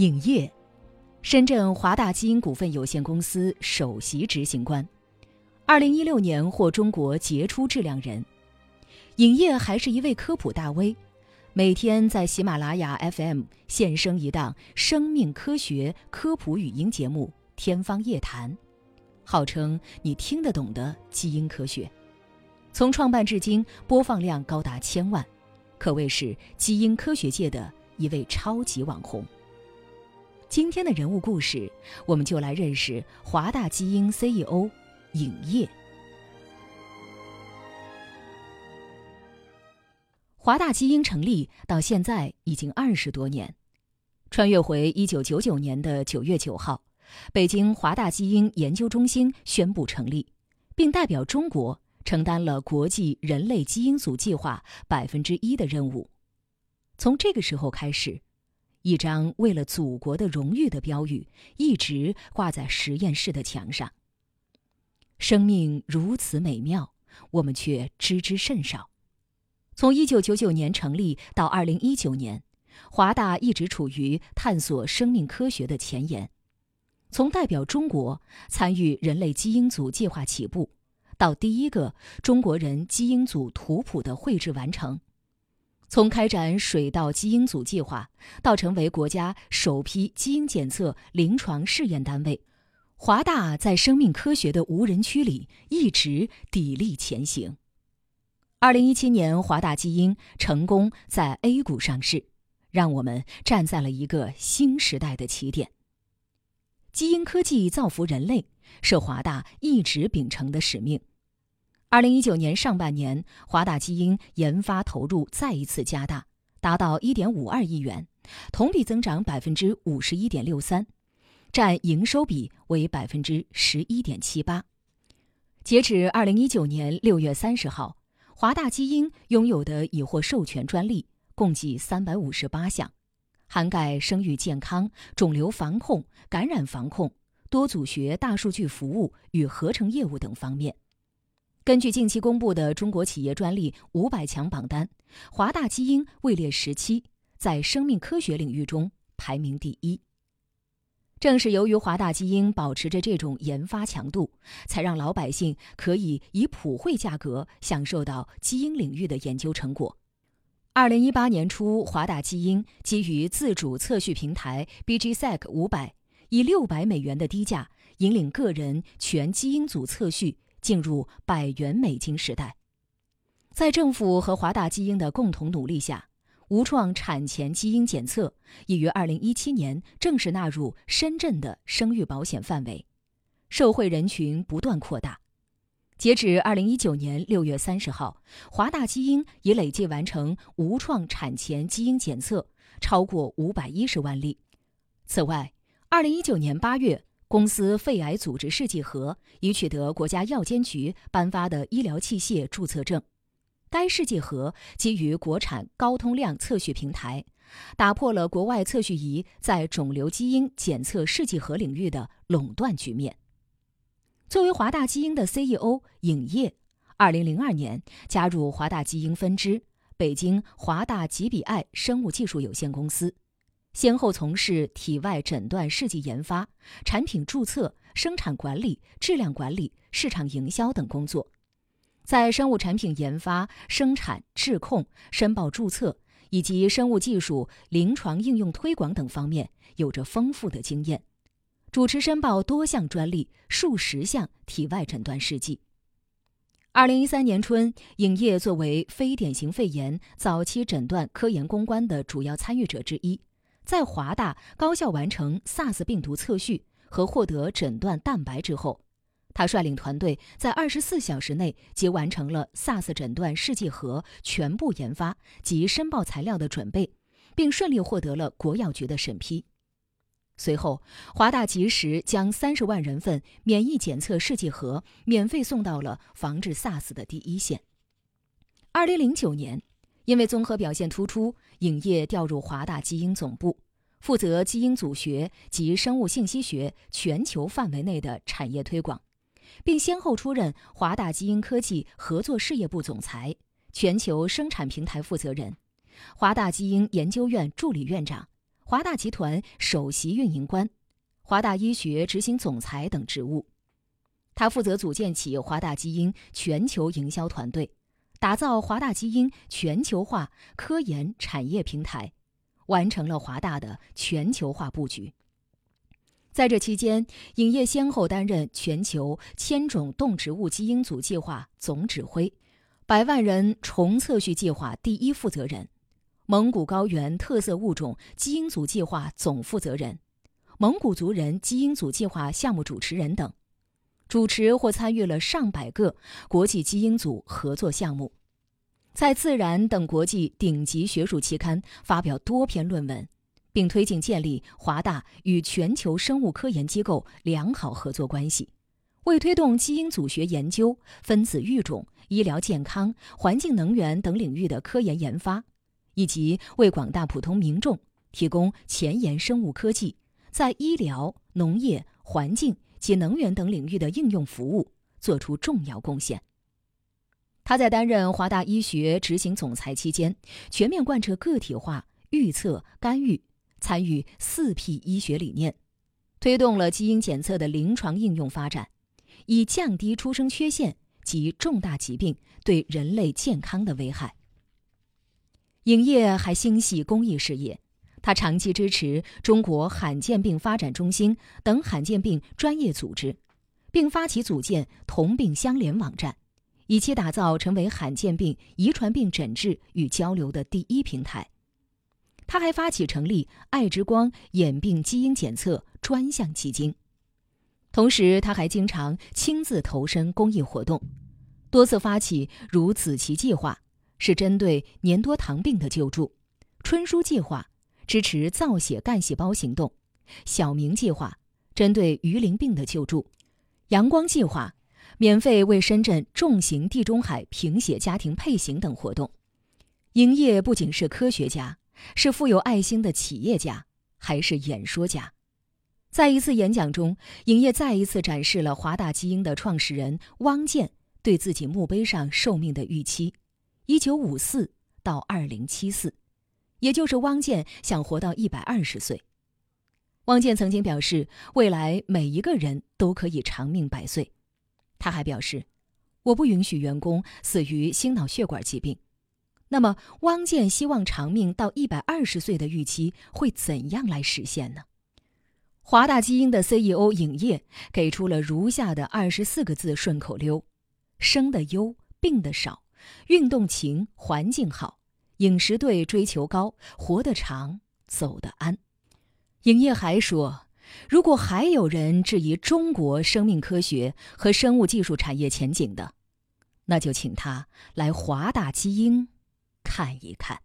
影业，深圳华大基因股份有限公司首席执行官，二零一六年获中国杰出质量人。影业还是一位科普大 V，每天在喜马拉雅 FM 现身一档生命科学科普语音节目《天方夜谭》，号称你听得懂的基因科学。从创办至今，播放量高达千万，可谓是基因科学界的一位超级网红。今天的人物故事，我们就来认识华大基因 CEO 尹烨。华大基因成立到现在已经二十多年，穿越回一九九九年的九月九号，北京华大基因研究中心宣布成立，并代表中国承担了国际人类基因组计划百分之一的任务。从这个时候开始。一张为了祖国的荣誉的标语一直挂在实验室的墙上。生命如此美妙，我们却知之甚少。从一九九九年成立到二零一九年，华大一直处于探索生命科学的前沿。从代表中国参与人类基因组计划起步，到第一个中国人基因组图谱的绘制完成。从开展水稻基因组计划到成为国家首批基因检测临床试验单位，华大在生命科学的无人区里一直砥砺前行。二零一七年，华大基因成功在 A 股上市，让我们站在了一个新时代的起点。基因科技造福人类，是华大一直秉承的使命。二零一九年上半年，华大基因研发投入再一次加大，达到一点五二亿元，同比增长百分之五十一点六三，占营收比为百分之十一点七八。截止二零一九年六月三十号，华大基因拥有的已获授权专利共计三百五十八项，涵盖生育健康、肿瘤防控、感染防控、多组学大数据服务与合成业务等方面。根据近期公布的中国企业专利五百强榜单，华大基因位列十七，在生命科学领域中排名第一。正是由于华大基因保持着这种研发强度，才让老百姓可以以普惠价格享受到基因领域的研究成果。二零一八年初，华大基因基于自主测序平台 BGSec 五百，以六百美元的低价引领个人全基因组测序。进入百元美金时代，在政府和华大基因的共同努力下，无创产前基因检测已于二零一七年正式纳入深圳的生育保险范围，受惠人群不断扩大。截止二零一九年六月三十号，华大基因已累计完成无创产前基因检测超过五百一十万例。此外，二零一九年八月。公司肺癌组织试剂盒已取得国家药监局颁发的医疗器械注册证。该试剂盒基于国产高通量测序平台，打破了国外测序仪在肿瘤基因检测试剂盒领域的垄断局面。作为华大基因的 CEO，尹烨，二零零二年加入华大基因分支北京华大吉比爱生物技术有限公司。先后从事体外诊断试剂研发、产品注册、生产管理、质量管理、市场营销等工作，在生物产品研发、生产、质控、申报注册以及生物技术临床应用推广等方面有着丰富的经验，主持申报多项专利、数十项体外诊断试剂。二零一三年春，影业作为非典型肺炎早期诊断科研攻关的主要参与者之一。在华大高效完成 SARS 病毒测序和获得诊断蛋白之后，他率领团队在二十四小时内即完成了 SARS 诊断试剂盒全部研发及申报材料的准备，并顺利获得了国药局的审批。随后，华大及时将三十万人份免疫检测试剂盒免费送到了防治 SARS 的第一线。二零零九年。因为综合表现突出，影业调入华大基因总部，负责基因组学及生物信息学全球范围内的产业推广，并先后出任华大基因科技合作事业部总裁、全球生产平台负责人、华大基因研究院助理院长、华大集团首席运营官、华大医学执行总裁等职务。他负责组建起华大基因全球营销团队，打造华大基因全球化科研产业平台，完成了华大的全球化布局。在这期间，影业先后担任全球千种动植物基因组计划总指挥、百万人重测序计划第一负责人、蒙古高原特色物种基因组计划总负责人、蒙古族人基因组计划项目主持人等，主持或参与了上百个国际基因组合作项目，在《自然》等国际顶级学术期刊发表多篇论文。并推进建立华大与全球生物科研机构良好合作关系，为推动基因组学研究、分子育种、医疗健康、环境能源等领域的科研研发，以及为广大普通民众提供前沿生物科技在医疗、农业、环境及能源等领域的应用服务作出重要贡献。他在担任华大医学执行总裁期间，全面贯彻个体化预测干预。参与四 P 医学理念，推动了基因检测的临床应用发展，以降低出生缺陷及重大疾病对人类健康的危害。尹烨还心系公益事业，他长期支持中国罕见病发展中心等罕见病专业组织，并发起组建同病相怜网站，以期打造成为罕见病、遗传病诊治与交流的第一平台。他还发起成立爱之光眼病基因检测专项基金，同时他还经常亲自投身公益活动，多次发起如子琪计划，是针对粘多糖病的救助；春书计划支持造血干细胞行动；小明计划针对鱼鳞病的救助；阳光计划免费为深圳重型地中海贫血家庭配型等活动。营业不仅是科学家。是富有爱心的企业家，还是演说家？在一次演讲中，影业再一次展示了华大基因的创始人汪建对自己墓碑上寿命的预期：一九五四到二零七四，也就是汪建想活到一百二十岁。汪建曾经表示，未来每一个人都可以长命百岁。他还表示，我不允许员工死于心脑血管疾病。那么，汪建希望长命到一百二十岁的预期会怎样来实现呢？华大基因的 CEO 尹烨给出了如下的二十四个字顺口溜：生的优，病的少，运动勤，环境好，饮食对，追求高，活得长，走得安。尹业还说，如果还有人质疑中国生命科学和生物技术产业前景的，那就请他来华大基因。看一看。